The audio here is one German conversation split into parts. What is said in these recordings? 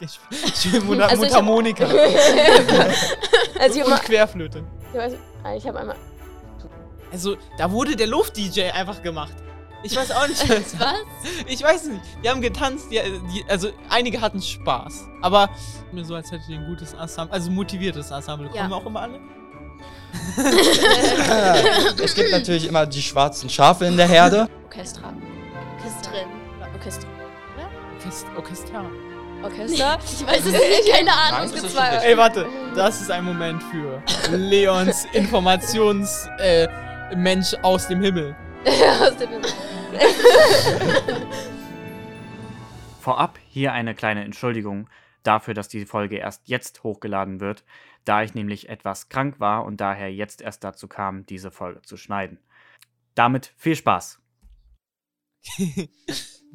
Ich spiele Munda Also Mundharmonika Also ich und hab, mal, Querflöte. ich weiß, ich hab einmal. Also, da wurde der Luft-DJ einfach gemacht. Ich weiß auch nicht. was-? Ich weiß nicht. Die haben getanzt, die, die, also einige hatten Spaß. Aber mir so, als hätte ich ein gutes Ensemble, also motiviertes Ensemble. Kommen Ja. wir auch immer alle? es gibt natürlich immer die schwarzen Schafe in der Herde. Orchestra. Orchestrin. Oder Orchester. Orchest Orchester. Ich weiß es nicht, keine Nein, Ahnung. schon Ey, warte. Das ist ein Moment für Leons Informations äh, aus dem Himmel. Aus dem Vorab hier eine kleine Entschuldigung dafür, dass die Folge erst jetzt hochgeladen wird, da ich nämlich etwas krank war und daher jetzt erst dazu kam, diese Folge zu schneiden. Damit viel Spaß!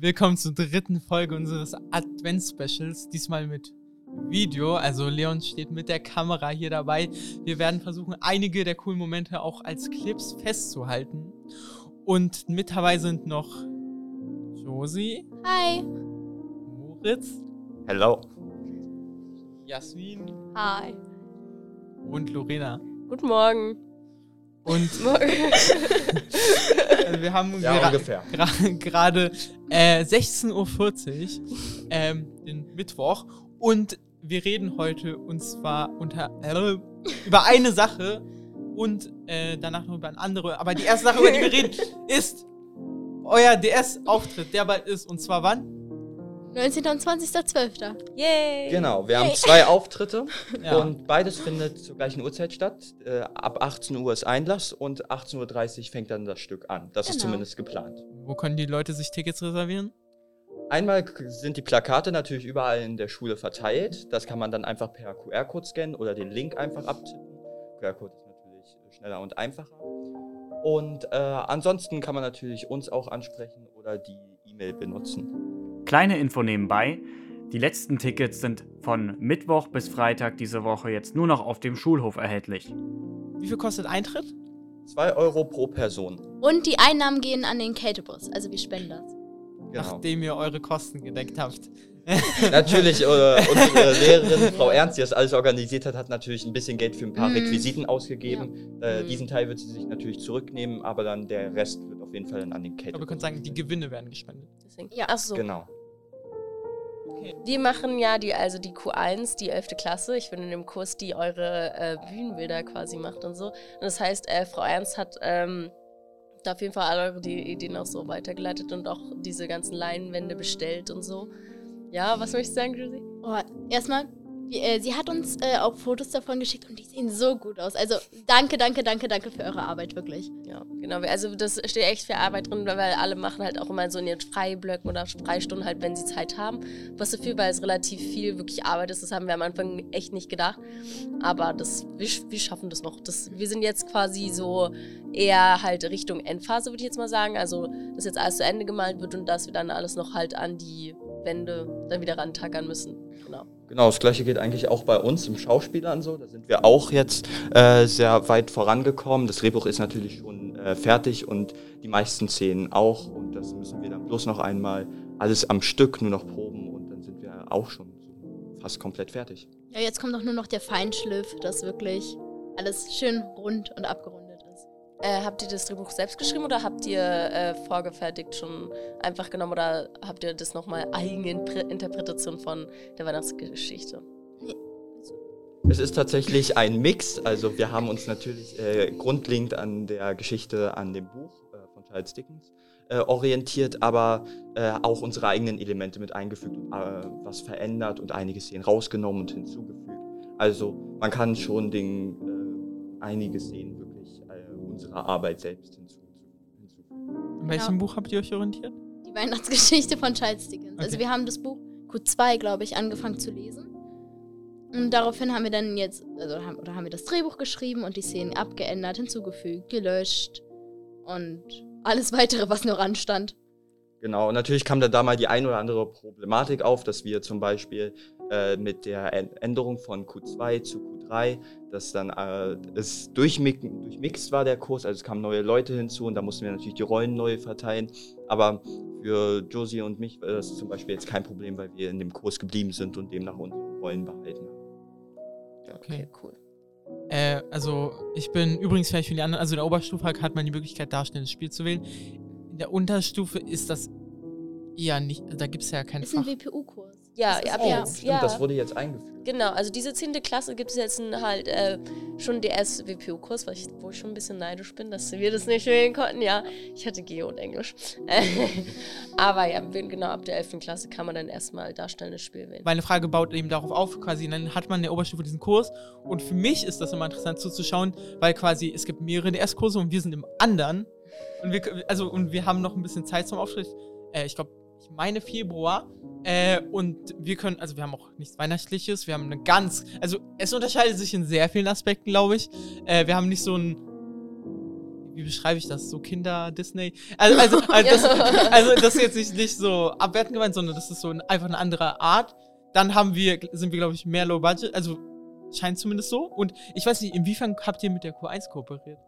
Willkommen zur dritten Folge unseres Advents-Specials. Diesmal mit Video. Also Leon steht mit der Kamera hier dabei. Wir werden versuchen, einige der coolen Momente auch als Clips festzuhalten. Und mit dabei sind noch Josie, Hi. Moritz, Hello. Jasmin Hi. und Lorena. Guten Morgen. Und also wir haben Ja, gerade äh, 16.40 Uhr, ähm, den Mittwoch. Und wir reden heute und zwar unter, äh, über eine Sache und äh, danach noch über eine andere. Aber die erste Sache, über die wir reden, ist euer DS-Auftritt, der bald ist. Und zwar wann? 19. und 20.12. Yay. Genau, wir haben zwei Auftritte Ja. und beides findet zur gleichen Uhrzeit statt. Äh, ab 18 Uhr ist Einlass und 18.30 Uhr fängt dann das Stück an. Das ist Genau. zumindest geplant. Wo können die Leute sich Tickets reservieren? Einmal sind die Plakate natürlich überall in der Schule verteilt. Das kann man dann einfach per QR-Code scannen oder den Link einfach abtippen. QR-Code ist natürlich schneller und einfacher. Und äh, ansonsten kann man natürlich uns auch ansprechen oder die E-Mail benutzen. Kleine Info nebenbei. Die letzten Tickets sind von Mittwoch bis Freitag diese Woche jetzt nur noch auf dem Schulhof erhältlich. Wie viel kostet Eintritt? 2 Euro pro Person. Und die Einnahmen gehen an den Catebus. Also wir spenden das. Genau. Nachdem ihr eure Kosten gedeckt habt. Natürlich, äh, unsere Lehrerin, Frau Ernst, die das alles organisiert hat, hat natürlich ein bisschen Geld für ein paar Mhm. Requisiten ausgegeben. Äh, Mhm. Diesen Teil wird sie sich natürlich zurücknehmen, aber dann der Rest wird auf jeden Fall dann an den Caterer. Aber ihr könnt sagen, die Gewinne werden gespendet. Deswegen. Ja. Ach so. Genau. Wir machen ja die, also die Q1, die 11. Klasse. Ich bin in dem Kurs, die eure äh, Bühnenbilder quasi macht und so. Und das heißt, äh, Frau Ernst hat ähm, da auf jeden Fall alle eure Ideen auch so weitergeleitet und auch diese ganzen Leinwände bestellt und so. Ja, was möchtest du sagen, Josie? Oh, erstmal, wie, äh, sie hat uns äh, auch Fotos davon geschickt und die sehen so gut aus. Also danke, danke, danke, danke für eure Arbeit, wirklich. Ja, genau. Also das steht echt viel Arbeit drin, weil alle machen halt auch immer so in ihren Freiblöcken oder Freistunden halt, wenn sie Zeit haben. Was dafür, weil es relativ viel wirklich Arbeit ist. Das haben wir am Anfang echt nicht gedacht. Aber das, wir, wir schaffen das noch. Das, wir sind jetzt quasi so eher halt Richtung Endphase, würde ich jetzt mal sagen. Also, dass jetzt alles zu Ende gemalt wird und dass wir dann alles noch halt an die Wände dann wieder rantackern müssen. Genau. Genau, das gleiche geht eigentlich auch bei uns im Schauspielern so. Da sind wir auch jetzt äh, sehr weit vorangekommen. Das Drehbuch ist natürlich schon äh, fertig und die meisten Szenen auch. Und das müssen wir dann bloß noch einmal alles am Stück nur noch proben und dann sind wir auch schon fast komplett fertig. Ja, jetzt kommt doch nur noch der Feinschliff, dass wirklich alles schön rund und abgerundet. Äh, habt ihr das Drehbuch selbst geschrieben oder habt ihr äh, vorgefertigt schon einfach genommen oder habt ihr das nochmal eigene Interpretation von der Weihnachtsgeschichte? Es ist tatsächlich ein Mix. Also wir haben uns natürlich äh, grundlegend an der Geschichte, an dem Buch äh, von Charles Dickens äh, orientiert, aber äh, auch unsere eigenen Elemente mit eingefügt und äh, was verändert und einige Szenen rausgenommen und hinzugefügt. Also man kann schon den, äh, einige Szenen wirklich unserer Arbeit selbst hinzu, hinzufügen. In welchem Ja. Buch habt ihr euch orientiert? Die Weihnachtsgeschichte von Charles Dickens. Also Okay. wir haben das Buch Q2, glaube ich, angefangen zu lesen. Und daraufhin haben wir dann jetzt, also haben, oder haben wir das Drehbuch geschrieben und die Szenen abgeändert, hinzugefügt, gelöscht und alles weitere, was noch anstand. Genau, und natürlich kam da da mal die ein oder andere Problematik auf, dass wir zum Beispiel äh, mit der Än- Änderung von Q2 zu Q3, dass dann äh, es durchmix, durchmixt war der Kurs, also es kamen neue Leute hinzu und da mussten wir natürlich die Rollen neu verteilen. Aber für Josie und mich war das zum Beispiel jetzt kein Problem, weil wir in dem Kurs geblieben sind und demnach unsere Rollen behalten haben. Okay, cool. Äh, also, ich bin übrigens vielleicht für die anderen, also in der Oberstufe hat man die Möglichkeit, darstellendes Spiel zu wählen. In der Unterstufe ist das eher nicht, da gibt es ja keinen Ist ein Fach. WPU-Kurs. Ja, ab jetzt. stimmt, ja. das wurde jetzt eingeführt. Genau, also diese 10. Klasse gibt es jetzt einen halt äh, schon ich, wo ich schon ein bisschen neidisch bin, dass wir das nicht wählen konnten. Ja, ich hatte Geo und Englisch. Aber ja, genau ab der 11. Klasse kann man dann erstmal darstellendes Spiel wählen. Meine Frage baut eben darauf auf, quasi, dann hat man in der Oberstufe diesen Kurs und für mich ist das immer interessant zuzuschauen, weil quasi es gibt mehrere DS-Kurse und wir sind im anderen und wir, also, und wir haben noch ein bisschen Zeit zum Auftritt. Äh, ich glaube, ich meine Februar. Äh, und wir können, also wir haben auch nichts Weihnachtliches, wir haben eine ganz, also es unterscheidet sich in sehr vielen Aspekten, glaube ich. Äh, wir haben nicht so ein, wie beschreibe ich das, so Kinder-Disney. Also, also, also, das, also das ist jetzt nicht, nicht so abwertend gemeint, sondern das ist so ein, einfach eine andere Art. Dann haben wir, sind wir, glaube ich, mehr Low Budget, also scheint zumindest so. Und ich weiß nicht, inwiefern habt ihr mit der Q1 kooperiert?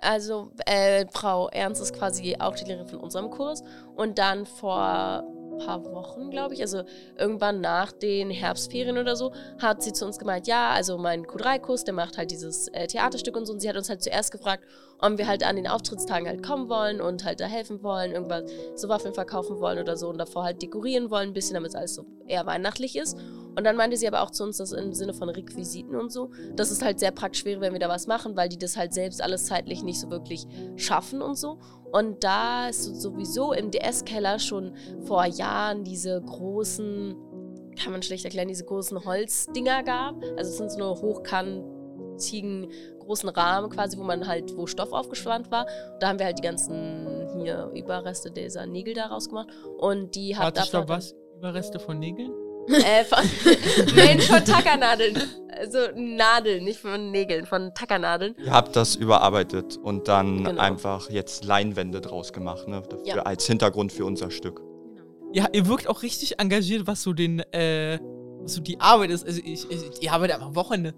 Also, äh, Frau Ernst ist quasi auch die Lehrerin von unserem Kurs. Und dann vor ein paar Wochen, glaube ich, also irgendwann nach den Herbstferien oder so, hat sie zu uns gemeint, ja, also mein Q3-Kurs, der macht halt dieses äh, Theaterstück und so. Und sie hat uns halt zuerst gefragt, ob wir halt an den Auftrittstagen halt kommen wollen und halt da helfen wollen, irgendwas so Waffeln verkaufen wollen oder so und davor halt dekorieren wollen, ein bisschen, damit es alles so eher weihnachtlich ist. Und dann meinte sie aber auch zu uns, dass im Sinne von Requisiten und so, dass es halt sehr praktisch wäre, wenn wir da was machen, weil die das halt selbst alles zeitlich nicht so wirklich schaffen und so. Und da es sowieso im DS-Keller schon vor Jahren diese großen, kann man schlecht erklären, diese großen Holzdinger gab. Also es sind so eine hochkantigen großen Rahmen quasi, wo man halt, wo Stoff aufgespannt war. Da haben wir halt die ganzen hier Überreste dieser Nägel da rausgemacht. Und die hat Warte, glaube, was? Überreste von Nägeln? äh, von, nein, von Tackernadeln. Also Nadeln, nicht von Nägeln, von Tackernadeln. Ihr habt das überarbeitet und dann Genau. einfach jetzt Leinwände draus gemacht, ne? Dafür Ja. als Hintergrund für unser Stück. Ja, ihr wirkt auch richtig engagiert, was so den, äh, was so die Arbeit ist. Also ich, ich, ihr arbeitet am Wochenende.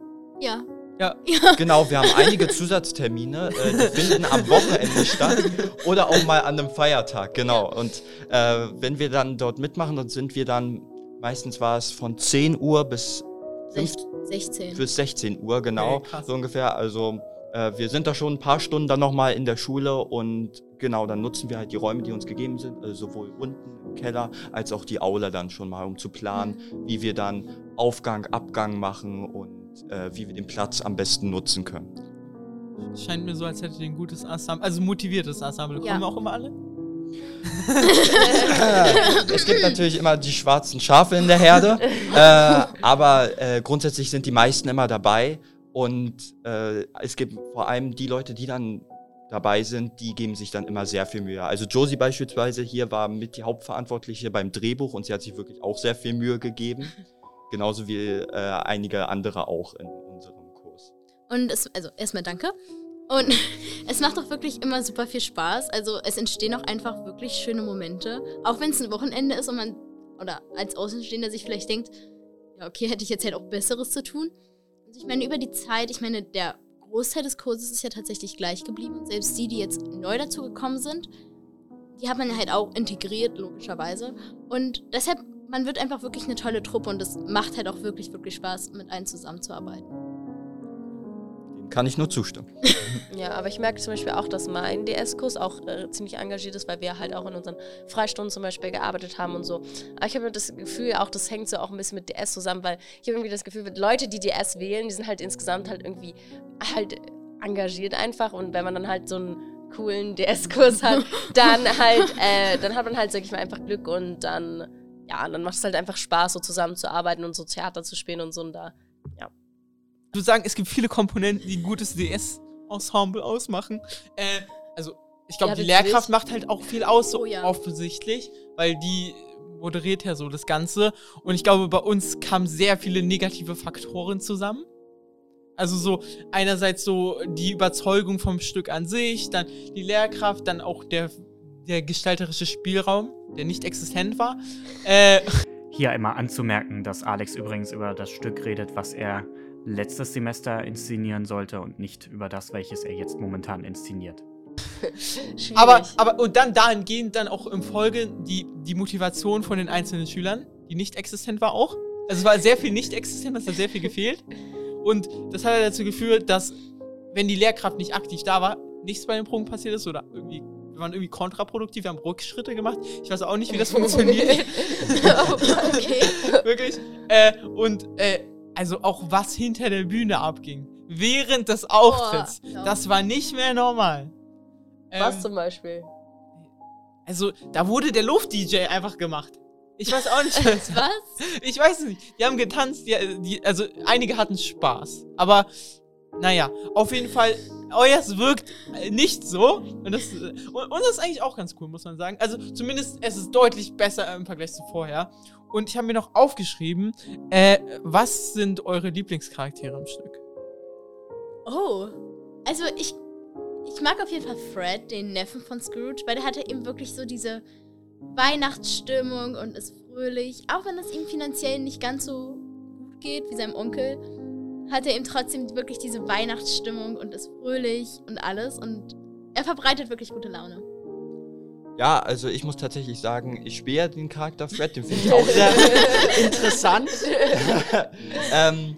Ja. Genau, wir haben einige Zusatztermine, äh, die finden am Wochenende statt oder auch mal an einem Feiertag, genau. Und äh, wenn wir dann dort mitmachen, dann sind wir dann, meistens war es von 10 Uhr bis, Sech 16. bis 16 Uhr, genau, Okay, so ungefähr. Also äh, wir sind da schon ein paar Stunden dann nochmal in der Schule und genau, dann nutzen wir halt die Räume, die uns gegeben sind, äh, sowohl unten im Keller als auch die Aula dann schon mal, um zu planen, wie wir dann Aufgang, Abgang machen und äh, wie wir den Platz am besten nutzen können. Scheint mir so, als hättet ihr ein gutes Ensemble, also motiviertes Ensemble. Ja. Kommen auch immer alle? es gibt natürlich immer die schwarzen Schafe in der Herde, äh, aber äh, grundsätzlich sind die meisten immer dabei und äh, es gibt vor allem die Leute, die dann dabei sind, die geben sich dann immer sehr viel Mühe. Also Josie beispielsweise hier war mit die Hauptverantwortliche beim Drehbuch und sie hat sich wirklich auch sehr viel Mühe gegeben, genauso wie äh, einige andere auch in unserem Kurs. Und es, also erstmal danke. Und es macht auch wirklich immer super viel Spaß. Also es entstehen auch einfach wirklich schöne Momente. Auch wenn es ein Wochenende ist und man, oder als Außenstehender sich vielleicht denkt, ja, okay, hätte ich jetzt halt auch Besseres zu tun. Also ich meine, über die Zeit, ich meine, der Großteil des Kurses ist ja tatsächlich gleich geblieben. Selbst die, die jetzt neu dazu gekommen sind, die hat man halt auch integriert, logischerweise. Und deshalb, man wird einfach wirklich eine tolle Truppe und es macht halt auch wirklich, wirklich Spaß, mit allen zusammenzuarbeiten. Dem kann ich nur zustimmen. Ja, aber ich merke zum Beispiel auch, dass mein DS-Kurs auch äh, ziemlich engagiert ist, weil wir halt auch in unseren Freistunden zum Beispiel gearbeitet haben und so. Aber ich habe das Gefühl, auch das hängt so auch ein bisschen mit DS zusammen, weil ich habe irgendwie das Gefühl, Leute, die DS wählen, die sind halt insgesamt halt irgendwie halt engagiert einfach und wenn man dann halt so einen coolen DS-Kurs hat, dann halt, äh, dann hat man halt, sag ich mal, einfach Glück und dann, ja, dann macht es halt einfach Spaß, so zusammenzuarbeiten und so Theater zu spielen und so und da. Ich würde sagen, es gibt viele Komponenten, die ein gutes DS-Ensemble ausmachen. Äh, also, ich glaube, Ja, die. Lehrkraft macht halt auch viel aus, so Oh ja. offensichtlich, weil die moderiert ja so das Ganze. Und ich glaube, bei uns kamen sehr viele negative Faktoren zusammen. Also so einerseits so die Überzeugung vom Stück an sich, dann die Lehrkraft, dann auch der, der gestalterische Spielraum, der nicht existent war. Äh, Hier einmal anzumerken, dass Alex übrigens über das Stück redet, was er letztes Semester inszenieren sollte und nicht über das, welches er jetzt momentan inszeniert. Aber, aber, und dann dahingehend dann auch im Folge die, die Motivation von den einzelnen Schülern, die nicht existent war auch. Also es war sehr viel nicht existent, es hat sehr viel gefehlt. Und das hat dazu geführt, dass, wenn die Lehrkraft nicht aktiv da war, nichts bei den Proben passiert ist oder irgendwie, waren irgendwie kontraproduktiv, wir haben Rückschritte gemacht. Ich weiß auch nicht, wie das funktioniert. Okay. Wirklich. Äh, und äh, also auch was hinter der Bühne abging. Während des Auftritts. ja. Das war nicht mehr normal. Was Ähm, zum Beispiel? Also, da wurde der Luft-DJ einfach gemacht. Ich weiß auch nicht, was. Was? Ich weiß es nicht. Die haben getanzt, die, die, also einige hatten Spaß. Aber, naja, auf jeden Fall, euers wirkt nicht so. Und das, und, und das ist eigentlich auch ganz cool, muss man sagen. Also, zumindest, es ist deutlich besser im Vergleich zu vorher. Und ich habe mir noch aufgeschrieben, äh, was sind eure Lieblingscharaktere im Stück? Oh. Also ich, ich mag auf jeden Fall Fred, den Neffen von Scrooge, weil der hatte eben wirklich so diese Weihnachtsstimmung und ist fröhlich. Auch wenn es ihm finanziell nicht ganz so gut geht wie seinem Onkel, hat er eben trotzdem wirklich diese Weihnachtsstimmung und ist fröhlich und alles. Und er verbreitet wirklich gute Laune. Ja, also ich muss tatsächlich sagen, ich spiele den Charakter Fred, den finde ich auch sehr interessant. ähm,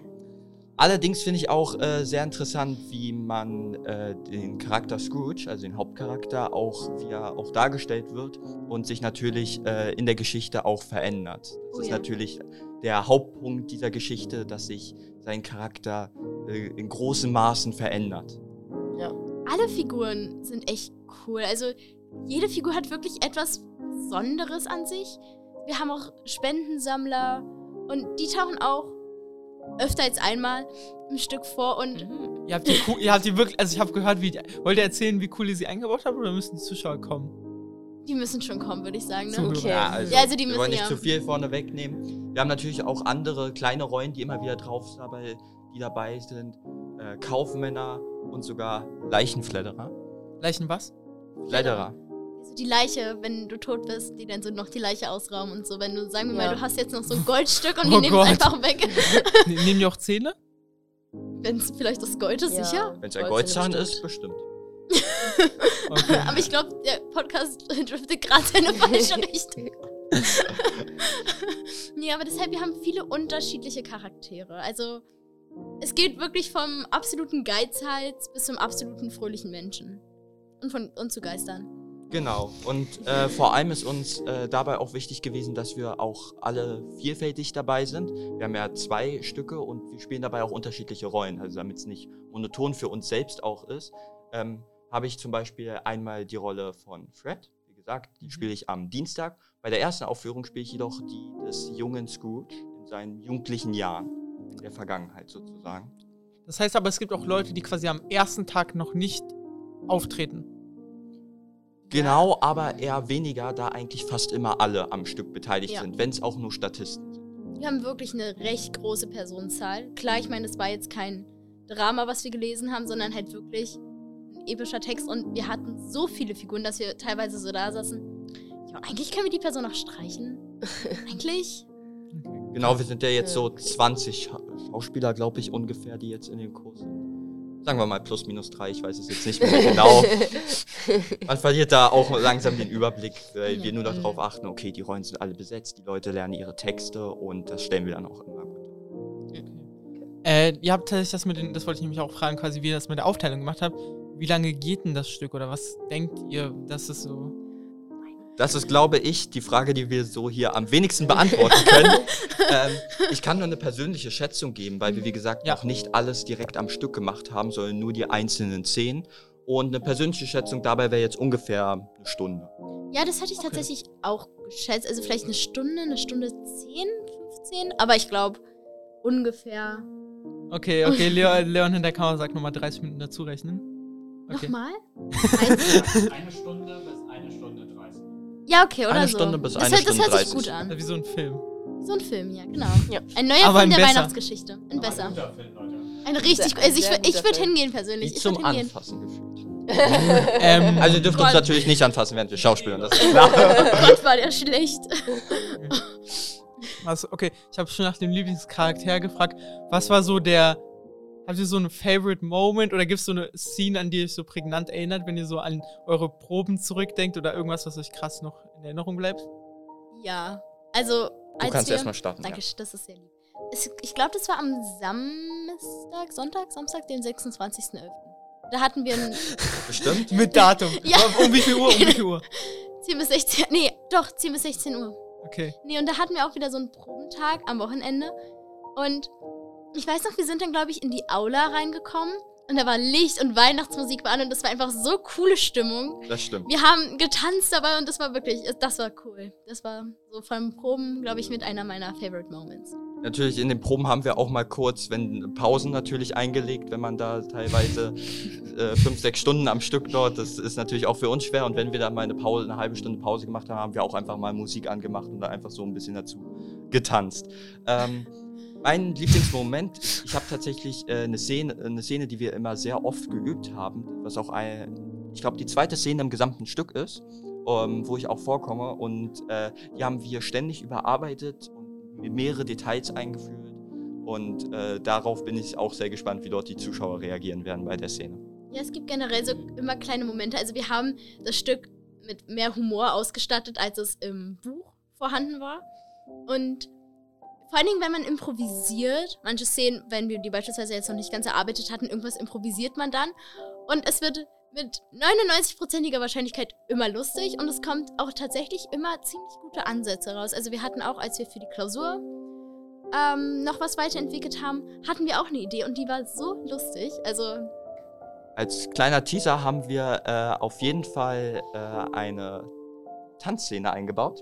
allerdings finde ich auch äh, sehr interessant, wie man äh, den Charakter Scrooge, also den Hauptcharakter, auch wie er auch dargestellt wird und sich natürlich äh, in der Geschichte auch verändert. Das Oh ist ja. natürlich der Hauptpunkt dieser Geschichte, dass sich sein Charakter äh, in großen Maßen verändert. Alle Figuren sind echt cool. Also jede Figur hat wirklich etwas Besonderes an sich. Wir haben auch Spendensammler und die tauchen auch öfter als einmal im Stück vor und Mhm. Ihr habt die, cool- ihr habt die wirklich, also ich habe gehört, wie, die, wollt ihr erzählen, wie cool ihr sie eingebaut habt oder müssen die Zuschauer kommen? die müssen schon kommen, würde ich sagen. Ne? Okay. Ja, also, Ja, also die wir wollen müssen nicht ja- zu viel vorne wegnehmen. Wir haben natürlich auch andere kleine Rollen, die immer wieder drauf sind, aber die dabei sind. Äh, Kaufmänner und sogar Leichenfledderer. Leichen was? Fledderer. Also die Leiche, wenn du tot bist, die dann so noch die Leiche ausrauben und so. Wenn du, sagen wir Ja. mal, du hast jetzt noch so ein Goldstück und Oh die nehmen es einfach weg. Ne- Nehmen die auch Zähne? Wenn es vielleicht das Gold ist, Ja. sicher. Wenn es ein Goldzahn ist, bestimmt. Okay. Aber ich glaube, der Podcast driftet gerade in eine falsche Richtung. nee, aber deshalb, wir haben viele unterschiedliche Charaktere. Also, es geht wirklich vom absoluten Geizhals bis zum absoluten fröhlichen Menschen. Und, von, und zu Geistern. Genau. Und äh, vor allem ist uns äh, dabei auch wichtig gewesen, dass wir auch alle vielfältig dabei sind. Wir haben ja zwei Stücke und wir spielen dabei auch unterschiedliche Rollen. Also damit es nicht monoton für uns selbst auch ist, ähm, habe ich zum Beispiel einmal die Rolle von Fred. Wie gesagt, die spiele ich am Dienstag. Bei der ersten Aufführung spiele ich jedoch die des jungen Scrooge in seinen jugendlichen Jahren, in der Vergangenheit sozusagen. Das heißt aber, es gibt auch Leute, die quasi am ersten Tag noch nicht auftreten. Genau, aber eher weniger, da eigentlich fast immer alle am Stück beteiligt Ja. sind, wenn es auch nur Statisten sind. Wir haben wirklich eine recht große Personenzahl. Klar, ich meine, es war jetzt kein Drama, was wir gelesen haben, sondern halt wirklich ein epischer Text. Und wir hatten so viele Figuren, dass wir teilweise so da saßen. Eigentlich können wir die Person auch streichen. eigentlich? Genau, wir sind ja jetzt so Okay. 20 Scha- Schauspieler, glaube ich, ungefähr, die jetzt in den Kurs sind. Sagen wir mal plus minus drei, ich weiß es jetzt nicht mehr genau. Man verliert da auch langsam den Überblick, weil wir nur darauf achten, okay, die Rollen sind alle besetzt, die Leute lernen ihre Texte und das stellen wir dann auch immer gut. Äh, ihr habt tatsächlich das mit den, das wollte ich nämlich auch fragen, quasi, wie ihr das mit der Aufteilung gemacht habt. Wie lange geht denn das Stück oder was denkt ihr, dass es so. Das ist, glaube ich, die Frage, die wir so hier am wenigsten beantworten können. ähm, ich kann nur eine persönliche Schätzung geben, weil wir, wie gesagt, Ja. noch nicht alles direkt am Stück gemacht haben, sondern nur die einzelnen Szenen. Und eine persönliche Schätzung dabei wäre jetzt ungefähr eine Stunde. Ja, das hätte ich Okay. tatsächlich auch geschätzt. Also vielleicht eine Stunde, eine Stunde 10, 15. Aber ich glaube ungefähr. Okay, okay, Leon, Leon hinter der Kamera sagt nochmal 30 Minuten dazu rechnen. Okay. Nochmal? Eine Stunde bis eine Stunde 30. ja, okay, oder Eine so. Stunde bis das, eine hört- das Stunde hört sich 30. gut an. Wie so ein Film. So ein Film, ja, genau. Ja. Ein neuer Aber Film ein der besser. Weihnachtsgeschichte. Ein besser. Guter Film, Leute. Ein richtig. Sehr- Also ich, wür- ich würde hingehen persönlich. Ich zum würde hingehen. Anfassen gefühlt. Ähm, Also ihr dürft uns Gott. natürlich nicht anfassen, während wir schauspielen. Das ist klar. Gott, war der schlecht. was, okay, ich habe schon nach dem Lieblingscharakter gefragt. Was war so der habt ihr so einen Favorite Moment oder gibt es so eine Scene, an die ihr euch so prägnant erinnert, wenn ihr so an eure Proben zurückdenkt oder irgendwas, was euch krass noch in Erinnerung bleibt? Ja. Also, Du als kannst wir, erstmal starten. Danke, das ist sehr lieb. Es, ich glaube, das war am Samstag, Sonntag, Samstag, den 26.11. Da hatten wir ein Ja. Bestimmt. Mit Datum. Ja. Um wie viel Uhr? Um wie viel Uhr? 10 bis 16, nee, doch, 10 bis 16 Uhr. Okay. Nee, und da hatten wir auch wieder so einen Probentag am Wochenende. Und ich weiß noch, wir sind dann, glaube ich, in die Aula reingekommen. Und da war Licht und Weihnachtsmusik war an und das war einfach so coole Stimmung. Das stimmt. Wir haben getanzt dabei und das war wirklich, das war cool. Das war so von Proben, glaube ich, mit einer meiner Favorite Moments. Natürlich, in den Proben haben wir auch mal kurz, wenn Pausen natürlich eingelegt, wenn man da teilweise äh, fünf, sechs Stunden am Stück dort, das ist natürlich auch für uns schwer. Und wenn wir dann mal eine Pause, eine halbe Stunde Pause gemacht haben, haben wir auch einfach mal Musik angemacht und da einfach so ein bisschen dazu getanzt. Ähm, mein Lieblingsmoment, ich, ich habe tatsächlich äh, eine, Szene, eine Szene, die wir immer sehr oft geübt haben, was auch ein, ich glaube, die zweite Szene im gesamten Stück ist, ähm, wo ich auch vorkomme. Und äh, die haben wir ständig überarbeitet und mehrere Details eingeführt. Und äh, darauf bin ich auch sehr gespannt, wie dort die Zuschauer reagieren werden bei der Szene. Ja, es gibt generell so immer kleine Momente. Also wir haben das Stück mit mehr Humor ausgestattet, als es im Buch vorhanden war. Und vor allen Dingen, wenn man improvisiert, manche Szenen, wenn wir die beispielsweise jetzt noch nicht ganz erarbeitet hatten, irgendwas improvisiert man dann. Und es wird mit 99%iger Wahrscheinlichkeit immer lustig und es kommt auch tatsächlich immer ziemlich gute Ansätze raus. Also wir hatten auch, als wir für die Klausur ähm, noch was weiterentwickelt haben, hatten wir auch eine Idee und die war so lustig. Also Als kleiner Teaser haben wir äh, auf jeden Fall äh, eine Tanzszene eingebaut,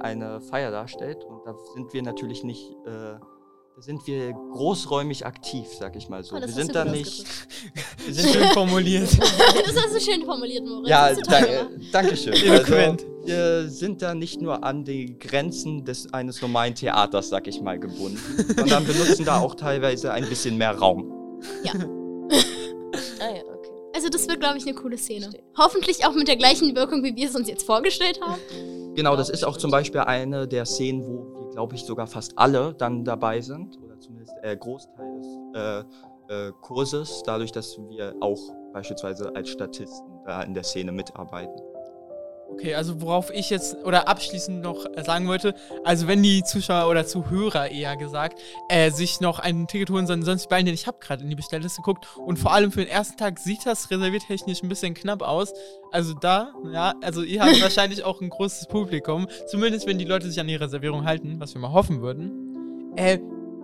eine Feier darstellt. Und da sind wir natürlich nicht, äh, da sind wir großräumig aktiv, sag ich mal so. Oh, wir sind da nicht. Wir Schön sind formuliert. das hast du schön formuliert, Moritz. ja, da, wahr. danke schön. Eloquent. Also, wir sind da nicht nur an die Grenzen des eines normalen Theaters, sag ich mal, gebunden, sondern benutzen da auch teilweise ein bisschen mehr Raum. Ah ja, okay. Also das wird, glaube ich, eine coole Szene. Hoffentlich auch mit der gleichen Wirkung, wie wir es uns jetzt vorgestellt haben. Genau, das ist auch zum Beispiel eine der Szenen, wo wir, glaube ich, sogar fast alle dann dabei sind. Oder zumindest der Großteil des äh, äh, Kurses, dadurch, dass wir auch beispielsweise als Statisten da in der Szene mitarbeiten. Okay, also worauf ich jetzt oder abschließend noch äh, sagen wollte, also wenn die Zuschauer oder Zuhörer eher gesagt, äh, sich noch ein Ticket holen sollen, sonst beeilen, denn ich habe gerade in die Bestellliste geguckt und vor allem für den ersten Tag sieht das reserviertechnisch ein bisschen knapp aus. Also da, ja, also ihr habt wahrscheinlich auch ein großes Publikum, zumindest wenn die Leute sich an die Reservierung halten, was wir mal hoffen würden. Äh,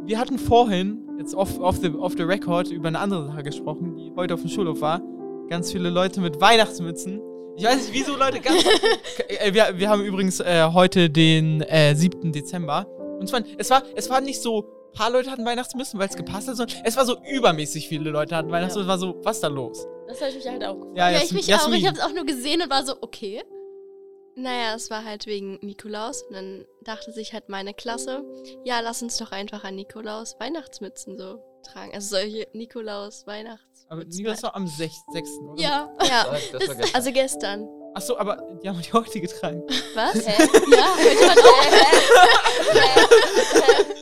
wir hatten vorhin, jetzt off, off, the, off the record, über eine andere Sache gesprochen, die heute auf dem Schulhof war. Ganz viele Leute mit Weihnachtsmützen. Ich weiß nicht, wieso Leute ganz. äh, wir, wir haben übrigens äh, heute den äh, 7. Dezember. Und zwar, es war, es war nicht so, ein paar Leute hatten Weihnachtsmützen, weil es gepasst hat, sondern es war so übermäßig viele Leute hatten Weihnachtsmützen. Es war so, was ist da los? Das habe ich mich halt auch gefragt. Ja, Jas- ich mich Jasmin. auch. Ich habe es auch nur gesehen und war so, okay. Naja, es war halt wegen Nikolaus. Und dann dachte sich halt meine Klasse, ja, lass uns doch einfach an Nikolaus Weihnachtsmützen so tragen. Also solche Nikolaus Weihnachtsmützen. Aber Nikolaus war am 6. 6. oder? Ja. Ja, Das war gestern. also gestern. Achso, aber die haben die heute getragen. Was? Hä? Ja, könnte man auch.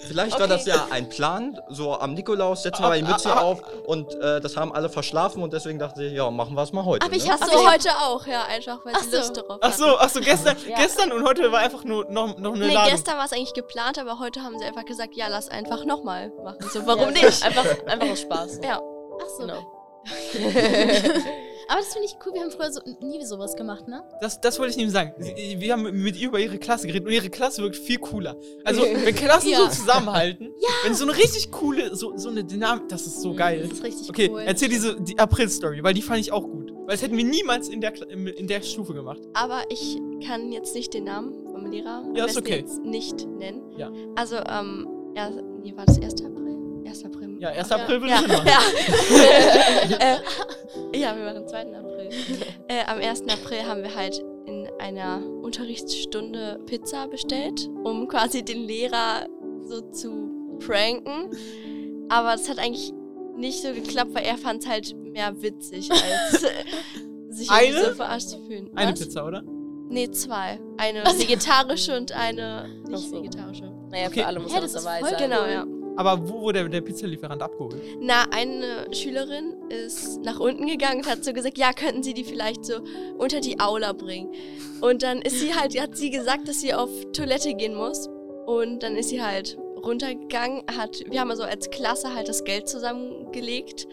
Vielleicht war das ja ein Plan. So am Nikolaus setzen wir mal die Ah, Mütze ah, ah. auf und äh, das haben alle verschlafen und deswegen dachte ich, ja, machen wir es mal heute. Aber ich ne? hasse- Okay. heute auch, ja, einfach weil Ach sie so. Lust darauf Achso, hatten. achso, gestern, Ja. gestern und heute war einfach nur noch, noch eine Nee, Ladung. gestern war es eigentlich geplant, aber heute haben sie einfach gesagt, ja, lass einfach nochmal machen. So, Ja, warum so nicht? Einfach, einfach aus Spaß. Ja. Ach so. Genau. Aber das finde ich cool. Wir haben früher so, nie sowas gemacht, ne? Das, das wollte ich nämlich sagen. Sie, wir haben mit ihr über ihre Klasse geredet und ihre Klasse wirkt viel cooler. Also, wenn Klassen Ja. so zusammenhalten, wenn so eine richtig coole, so, so eine Dynamik, das ist so geil. Das ist richtig Okay, cool. erzähl diese die April-Story, weil die fand ich auch gut. Weil das hätten wir niemals in der, in der Stufe gemacht. Aber ich kann jetzt nicht den Namen vom Lehrer Ja, ist okay. jetzt nicht nennen. Ja. Also, ähm, ja, nee, war das 1. April? 1. April. Ja, 1. Ja. April würde Ja, Sinn machen. ja. äh, ja, wir machen 2. April. äh, am 1. April haben wir halt in einer Unterrichtsstunde Pizza bestellt, um quasi den Lehrer so zu pranken. Aber das hat eigentlich nicht so geklappt, weil er fand es halt mehr witzig, als sich Eine? so verarscht zu fühlen. Eine Was? Pizza, oder? Nee, zwei. Eine vegetarische und eine nicht so. vegetarische. Naja, Okay. für alle muss Ja, ja, das das ist dabei voll sein. Genau, ja. Aber wo wurde der, Pizzalieferant abgeholt? Na, eine Schülerin ist nach unten gegangen und hat so gesagt, ja, könnten Sie die vielleicht so unter die Aula bringen. Und dann ist sie halt, hat sie gesagt, dass sie auf Toilette gehen muss. Und dann ist sie halt runtergegangen, hat, wir haben also als Klasse halt das Geld zusammengelegt.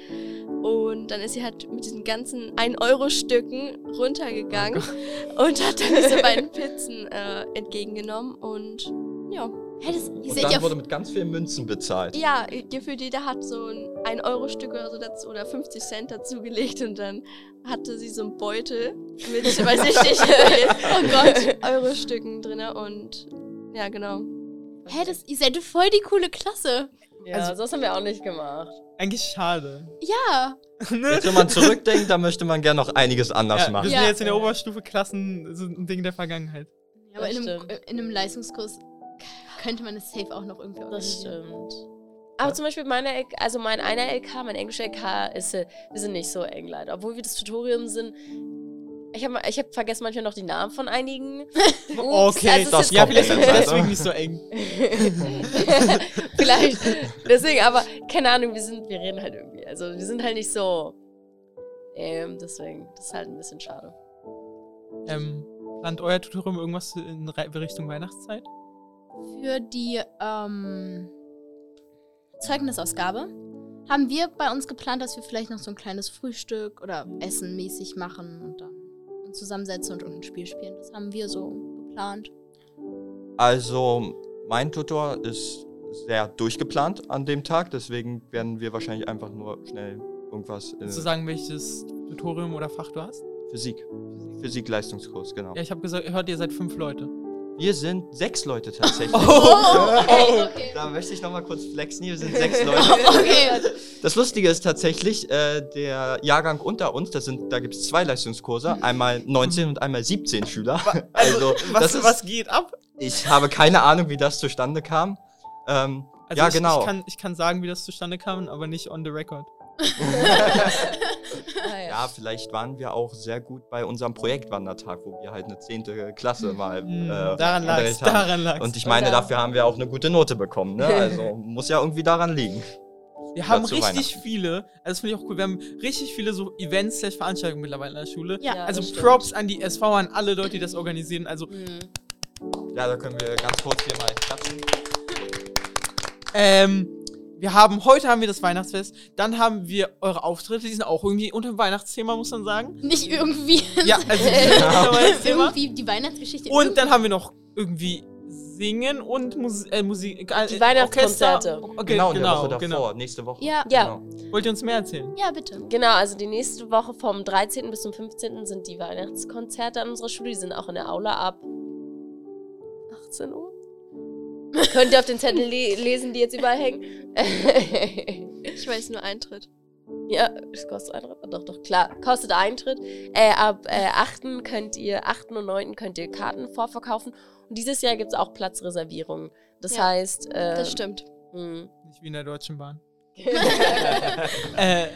Und dann ist sie halt mit diesen ganzen 1-Euro-Stücken runtergegangen und hat dann diese beiden Pizzen äh, entgegengenommen. Und ja. Hä, das, Und dann ja wurde mit ganz vielen Münzen bezahlt. Ja, gefühlt jeder hat so ein 1-Euro-Stück oder so dazu oder 50 Cent dazugelegt und dann hatte sie so einen Beutel mit, weiß ich nicht, oh Gott, Euro-Stücken drin und ja, genau. Hä, das, ihr seid voll die coole Klasse. Ja, Also- das haben wir auch nicht gemacht. Eigentlich schade. Ja. ne? Jetzt, wenn man zurückdenkt, da möchte man gerne noch einiges anders Ja, wir machen. sind Ja. ja jetzt in der Oberstufe Klassen, so ein Ding der Vergangenheit. Aber Das in einem, in einem Leistungskurs könnte man es safe auch noch irgendwie Das organisieren. stimmt. Aber zum Beispiel meine, LK also mein einer LK, mein englischer LK, ist, äh, wir sind nicht so eng leider. Obwohl wir das Tutorium sind. Ich habe ich hab vergessen manchmal noch die Namen von einigen. Okay, also das ist Ja, vielleicht sind wir deswegen nicht so eng. Vielleicht. Deswegen, aber keine Ahnung, wir sind, wir reden halt irgendwie. Also wir sind halt nicht so. Ähm, deswegen, das ist halt ein bisschen schade. Ähm, plant euer Tutorium irgendwas in Re- Richtung Weihnachtszeit? Für die ähm, Zeugnisausgabe haben wir bei uns geplant, dass wir vielleicht noch so ein kleines Frühstück oder Essen mäßig machen und dann uns zusammensetzen und ein Spiel spielen. Das haben wir so geplant. Also, mein Tutor ist sehr durchgeplant an dem Tag, deswegen werden wir wahrscheinlich einfach nur schnell irgendwas in Willst du sagen, welches Tutorium oder Fach du hast? Physik. Physik-Leistungskurs, genau. Ja, ich habe gesagt, hört ihr seid fünf Leute. Wir sind sechs Leute tatsächlich. Oh, okay. Da möchte ich nochmal kurz flexen. Wir sind sechs Leute. Okay. Das Lustige ist tatsächlich, äh, der Jahrgang unter uns, das sind, da gibt es zwei Leistungskurse, einmal 19 und einmal 17 Schüler. Also, was, das ist, was geht ab? ich habe keine Ahnung, wie das zustande kam. Ähm, Also ja, ich, genau. Ich kann, ich kann sagen, wie das zustande kam, aber nicht on the record. Ah, Ja, vielleicht waren wir auch sehr gut bei unserem Projektwandertag, wo wir halt eine zehnte Klasse mal Hm, äh, daran lag's, haben. daran lag's. Und ich meine, Oder- dafür haben wir auch eine gute Note bekommen. Ne? Also muss ja irgendwie daran liegen. wir haben richtig viele, also das finde ich auch cool, wir haben richtig viele so Events, slash Veranstaltungen mittlerweile in der Schule. Ja, also das stimmt. Props an die SV, an alle Leute, die das organisieren. Also Hm. Ja, da können wir ganz kurz hier mal klatschen. Ähm, wir haben, heute haben wir das Weihnachtsfest, dann haben wir eure Auftritte, die sind auch irgendwie unter dem Weihnachtsthema, muss man sagen. Nicht irgendwie. Ja, also Weihnachtsthema. irgendwie die Weihnachtsgeschichte. Und dann haben wir noch irgendwie Singen und Mus äh, Musik. Äh, Die Weihnachtskonzerte. Orchester. Okay, genau, in genau, der Woche genau. davor, nächste Woche. Ja. Ja. Genau. Wollt ihr uns mehr erzählen? Ja, bitte. Genau, also die nächste Woche vom 13. bis zum 15. sind die Weihnachtskonzerte an unserer Schule. Die sind auch in der Aula ab 18 Uhr. Könnt ihr auf den Zettel le lesen, die jetzt überall hängen? Ich weiß nur Eintritt. ja, es kostet Eintritt. Doch, doch, klar. Kostet Eintritt. Äh, ab äh, 8. könnt ihr, 8. und 9. könnt ihr Karten vorverkaufen. Und dieses Jahr gibt es auch Platzreservierungen. Das Ja, heißt, äh, Das stimmt. mh. Nicht wie in der Deutschen Bahn. Äh,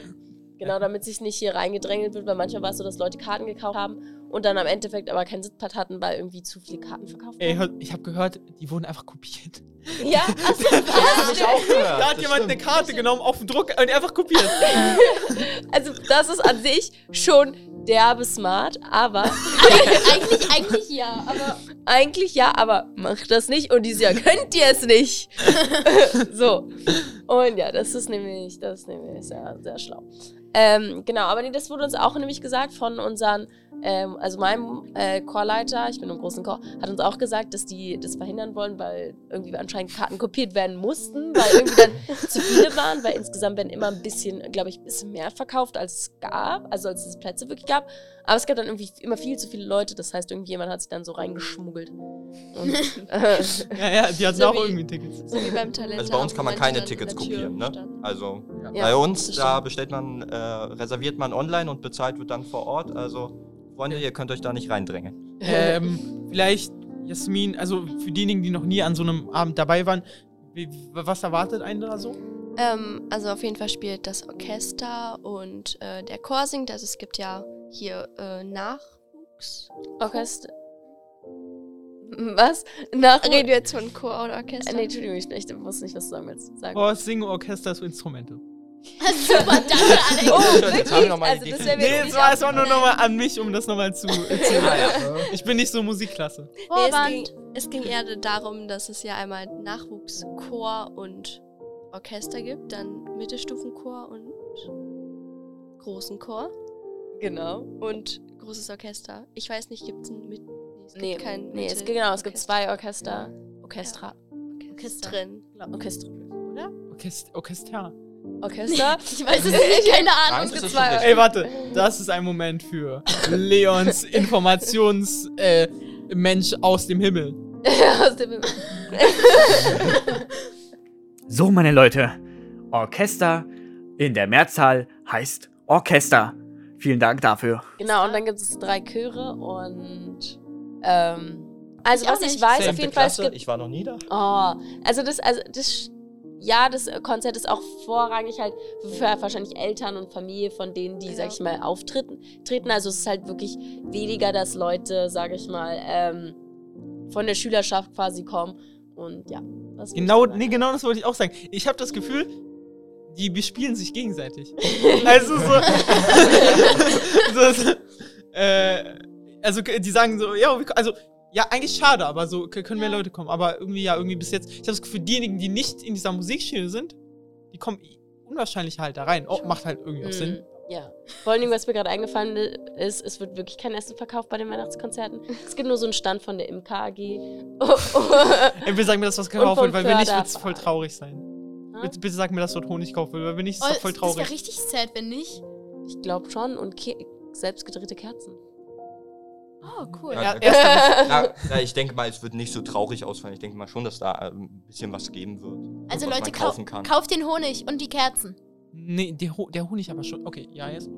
Genau, damit sich nicht hier reingedrängelt wird, weil manchmal war es so, dass Leute Karten gekauft haben und dann am Endeffekt aber keinen Sitzplatz hatten, weil irgendwie zu viele Karten verkauft ey, wurden. hört- ich habe gehört, die wurden einfach kopiert. Ja, also, Hab ich auch gehört. Da hat das jemand eine stimmt. Karte genommen, auf den Druck und einfach kopiert. also das ist an sich schon derbe smart, aber eigentlich, eigentlich ja, aber eigentlich ja, aber macht das nicht und dieses Jahr könnt ihr es nicht. so. Und ja, das ist nämlich, das ist nämlich sehr, sehr schlau. Ähm, genau, aber nee, das wurde uns auch nämlich gesagt von unseren, ähm, also meinem äh, Chorleiter, ich bin im großen Chor, hat uns auch gesagt, dass die das verhindern wollen, weil irgendwie anscheinend Karten kopiert werden mussten, weil irgendwie dann zu viele waren, weil insgesamt werden immer ein bisschen, glaube ich, ein bisschen mehr verkauft, als es gab, also als es Plätze wirklich gab. Aber es gab dann irgendwie immer viel zu viele Leute, das heißt, irgendjemand hat sich dann so reingeschmuggelt. Und, äh, Ja, ja, die hatten So auch wie- irgendwie Tickets. So wie beim Talent. Also bei uns kann man keine Tickets kopieren, ne? Also bei uns, da bestellt man, äh, reserviert man online und bezahlt wird dann vor Ort. Also Freunde, ihr könnt euch da nicht reindrängen. Ähm, vielleicht, Jasmin, also für diejenigen, die noch nie an so einem Abend dabei waren, wie, was erwartet einen da so? Ähm, also auf jeden Fall spielt das Orchester und äh, der Chor singt. Also es gibt ja hier äh, Nachwuchs. Orchester. Was? Nach Reden wir jetzt von Chor oder Orchester? Äh, nee, Entschuldigung, ich, ich wusste nicht, was du sagen willst. Sagen. Chor, Singen, Orchester, so Instrumente. Super, danke, Alex. Oh, Jetzt haben wir noch mal Also, das wäre mir Nee, nicht war, es war nur nochmal an mich, um das nochmal zu erzählen. Ich bin nicht so Musikklasse. Nee, es, Vorwand. ging, es ging eher darum, dass es ja einmal Nachwuchschor und Orchester gibt, dann Mittelstufenchor und großen Chor Genau. und großes Orchester. Ich weiß nicht, gibt es ein mit nee, es Nee, gibt kein nee es, genau, es gibt zwei Orchester. Orchestra. Orchester. drin. Orchester. Orchester. Orchester. Orchester. Ich weiß es nicht, keine Ahnung. Nein, es Ey, warte, das ist ein Moment für Leons Informations äh, Mensch aus dem Himmel. Aus dem So, meine Leute, Orchester in der Mehrzahl heißt Orchester. Vielen Dank dafür. Genau, und dann gibt es drei Chöre und ähm, also Ich was ich weiß, auf Zehnte jeden Fall, es Klasse, gibt ich war noch nie da. Oh, also das, also das, ja, das Konzert ist auch vorrangig halt für wahrscheinlich Eltern und Familie von denen, die, Ja. sag ich mal, auftreten. Treten. Also es ist halt wirklich weniger, dass Leute, sag ich mal, ähm, von der Schülerschaft quasi kommen. Und ja. was Genau, nee, genau das wollte ich auch sagen. Ich habe das Gefühl, die bespielen sich gegenseitig. also so, so, so äh, also die sagen so, ja, wir- also ja, eigentlich schade, aber so können mehr Ja. Leute kommen. Aber irgendwie ja, irgendwie bis jetzt. Ich habe das Gefühl, diejenigen, die nicht in dieser Musikschule sind, die kommen unwahrscheinlich halt da rein. Oh, macht halt irgendwie auch Mm, Sinn. Ja. Vor allen Dingen, was mir gerade eingefallen ist, es wird wirklich kein Essen verkauft bei den Weihnachtskonzerten. Es gibt nur so einen Stand von der MKG. Ey, bitte sag mir, dass was gekauft wird, weil wenn nicht, wird es voll traurig sein. Bitte, bitte sag mir, dass dort Honig kaufen will, weil wenn nicht, ist Oh, es doch voll das wäre traurig. richtig sad, wenn nicht. ich glaube schon. Und Ke selbst gedrehte Kerzen. Oh, cool. Ja, Ja, na, ich denke mal, es wird nicht so traurig ausfallen. Ich denke mal schon, dass da äh, ein bisschen was geben wird. Also Leute, kau kaufen kann. kauft den Honig und die Kerzen. Nee, der, Ho der Honig aber schon. Okay, ja, jetzt.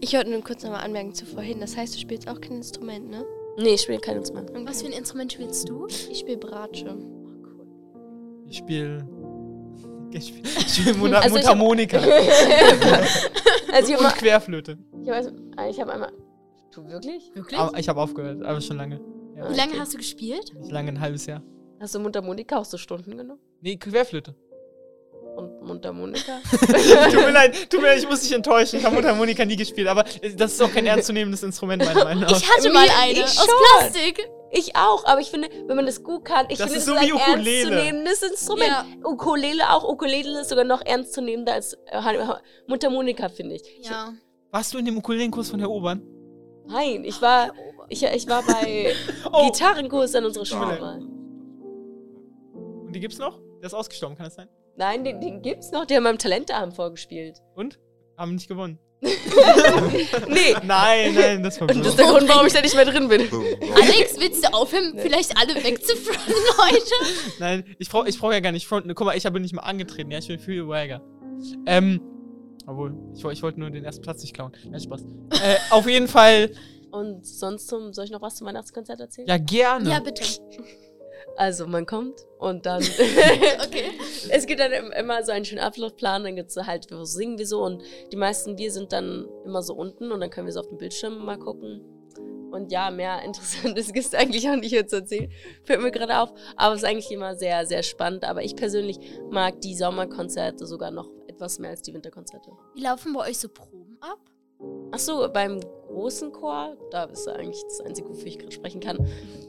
Ich wollte nur kurz nochmal anmerken zu vorhin. Das heißt, du spielst auch kein Instrument, ne? Nee, ich spiele kein Instrument. Okay. Was für ein Instrument spielst du? Ich spiele Bratsche. Ich spiele. Ich spiele spiel Mund Also Mundharmonika also ich und habe Querflöte. ich hab, ich hab einmal. Du wirklich? Wirklich? Aber ich habe aufgehört, aber schon lange. Ja. Wie lange hast du gespielt? Nicht lange, ein halbes Jahr. Hast du Mundharmonika auch so Stunden genommen? Nee, Querflöte. Und Mundharmonika? tut mir leid, tut mir leid, ich muss dich enttäuschen. Ich habe Mundharmonika nie gespielt, aber das ist auch kein ernstzunehmendes Instrument, meiner Meinung nach. Ich hatte mal eine ich aus schon. Plastik. Ich auch, aber ich finde, wenn man das gut kann, ich Das finde, ist das so ist wie ein Ukulele. ernstzunehmendes Instrument. Ja. Ukulele auch. Ukulele ist sogar noch ernstzunehmender als äh, Mundharmonika, finde ich. Ja. Warst du in dem Ukulelenkurs von Herr Obern? Nein, ich war, ich, ich war bei Oh. Gitarrenkurs an unserer Schule mal. Und die gibt's noch? Der ist ausgestorben, kann das sein? Nein, den, den gibt's noch, die haben beim Talentabend vorgespielt. Und? Haben nicht gewonnen. Nee, Nein, nein, das war das ist blöd. der Grund, warum ich da nicht mehr drin bin. Alex, willst du aufhören, vielleicht alle wegzufressen heute? Nein, ich brauche ich brauch ja gar nicht fronten. Guck mal, ich habe nicht mal angetreten. Ja, ich bin viel Wagger. Ähm, obwohl, ich, ich wollte nur den ersten Platz nicht klauen. Nein, Spaß. äh, auf jeden Fall, Und sonst zum, soll ich noch was zum Weihnachtskonzert erzählen? ja, gerne. Ja, bitte. Also man kommt und dann Okay. es gibt dann im- immer so einen schönen Ablaufplan, dann gibt's so halt, wo singen wir so und die meisten wir sind dann immer so unten und dann können wir so auf dem Bildschirm mal gucken. Und ja, mehr Interessantes gibt es eigentlich auch nicht hier zu erzählen. Fällt mir gerade auf. Aber es ist eigentlich immer sehr, sehr spannend. Aber ich persönlich mag die Sommerkonzerte sogar noch etwas mehr als die Winterkonzerte. Wie laufen bei euch so Proben ab? Achso, beim großen Chor, da ist eigentlich das Einzige, wofür ich gerade sprechen kann.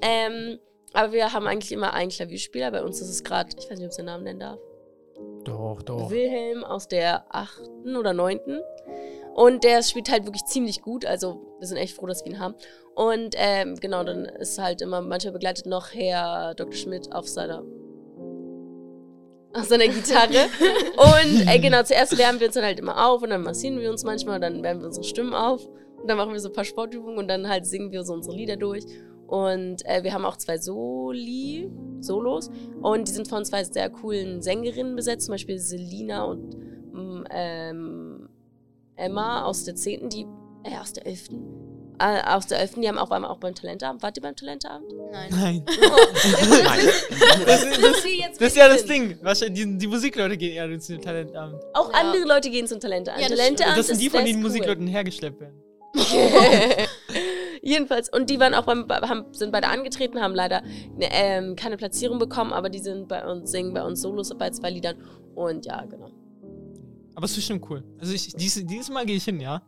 Ähm, aber wir haben eigentlich immer einen Klavierspieler. Bei uns ist es gerade, ich weiß nicht, ob ich den Namen nennen darf. Doch, doch. Wilhelm aus der achten oder neunten. Und der spielt halt wirklich ziemlich gut. Also wir sind echt froh, dass wir ihn haben. Und ähm, genau, dann ist halt immer, manchmal begleitet noch Herr Dr. Schmidt auf seiner auf seiner Gitarre. und äh, genau, zuerst wärmen wir uns dann halt immer auf und dann massieren wir uns manchmal, dann wärmen wir unsere Stimmen auf und dann machen wir so ein paar Sportübungen und dann halt singen wir so unsere Lieder durch. Und äh, wir haben auch zwei Soli, Solos und die sind von zwei sehr coolen Sängerinnen besetzt, zum Beispiel Selina und mm, ähm, Emma aus der 10., die, äh, aus der 11., äh, aus der 11., die haben auch, waren auch beim Talentabend. Wart ihr beim Talentabend? Nein. Nein. Nein. Das, ist- das, das ist ja das. Ding. Die, die Musikleute gehen eher zu den Talentabend. Auch Ja. andere Leute gehen zum Talentabend. Ja, das Talentabend Das sind die, ist von denen cool. Musikleuten hergeschleppt werden. Jedenfalls, und die waren auch beim, haben, sind beide angetreten, haben leider ne, ähm, keine Platzierung bekommen, aber die sind bei uns, singen bei uns Solos bei zwei Liedern. Und ja, genau. Aber es ist bestimmt cool. Also ich, dieses, dieses Mal gehe ich hin, ja.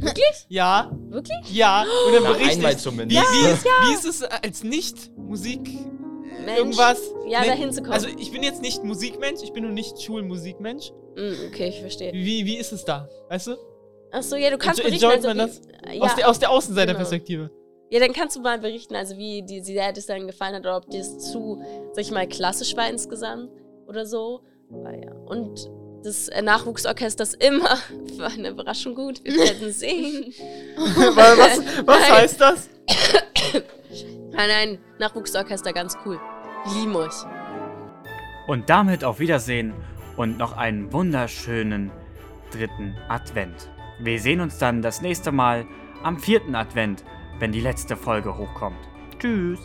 Wirklich? Ja. Wirklich? Ja. Und dann berichte einmal ich, wie, zumindest. wie, ist, wie ist es als Nicht-Musik Mensch. irgendwas? Ja, Nee, dahin zu kommen. Also ich bin jetzt nicht Musikmensch, ich bin nur nicht Schulmusikmensch. Mm, okay, ich verstehe. Wie, wie ist es da? Weißt du? Achso, ja, du kannst Enjo- berichten. enjoyt Also man wie, ja, aus, der, aus der Außenseiterperspektive. ja, dann kannst du mal berichten, also wie die, die dir das dann gefallen hat oder ob dir das zu, sag ich mal, klassisch war insgesamt oder so. Weil, ja. Und das äh, Nachwuchsorchester ist immer für eine Überraschung gut. Wir werden sehen. was was, heißt das? Nein, nein, Nachwuchsorchester ganz cool. Wir lieben euch. Und damit auf Wiedersehen und noch einen wunderschönen dritten Advent. Wir sehen uns dann das nächste Mal am vierten Advent, wenn die letzte Folge hochkommt. Tschüss.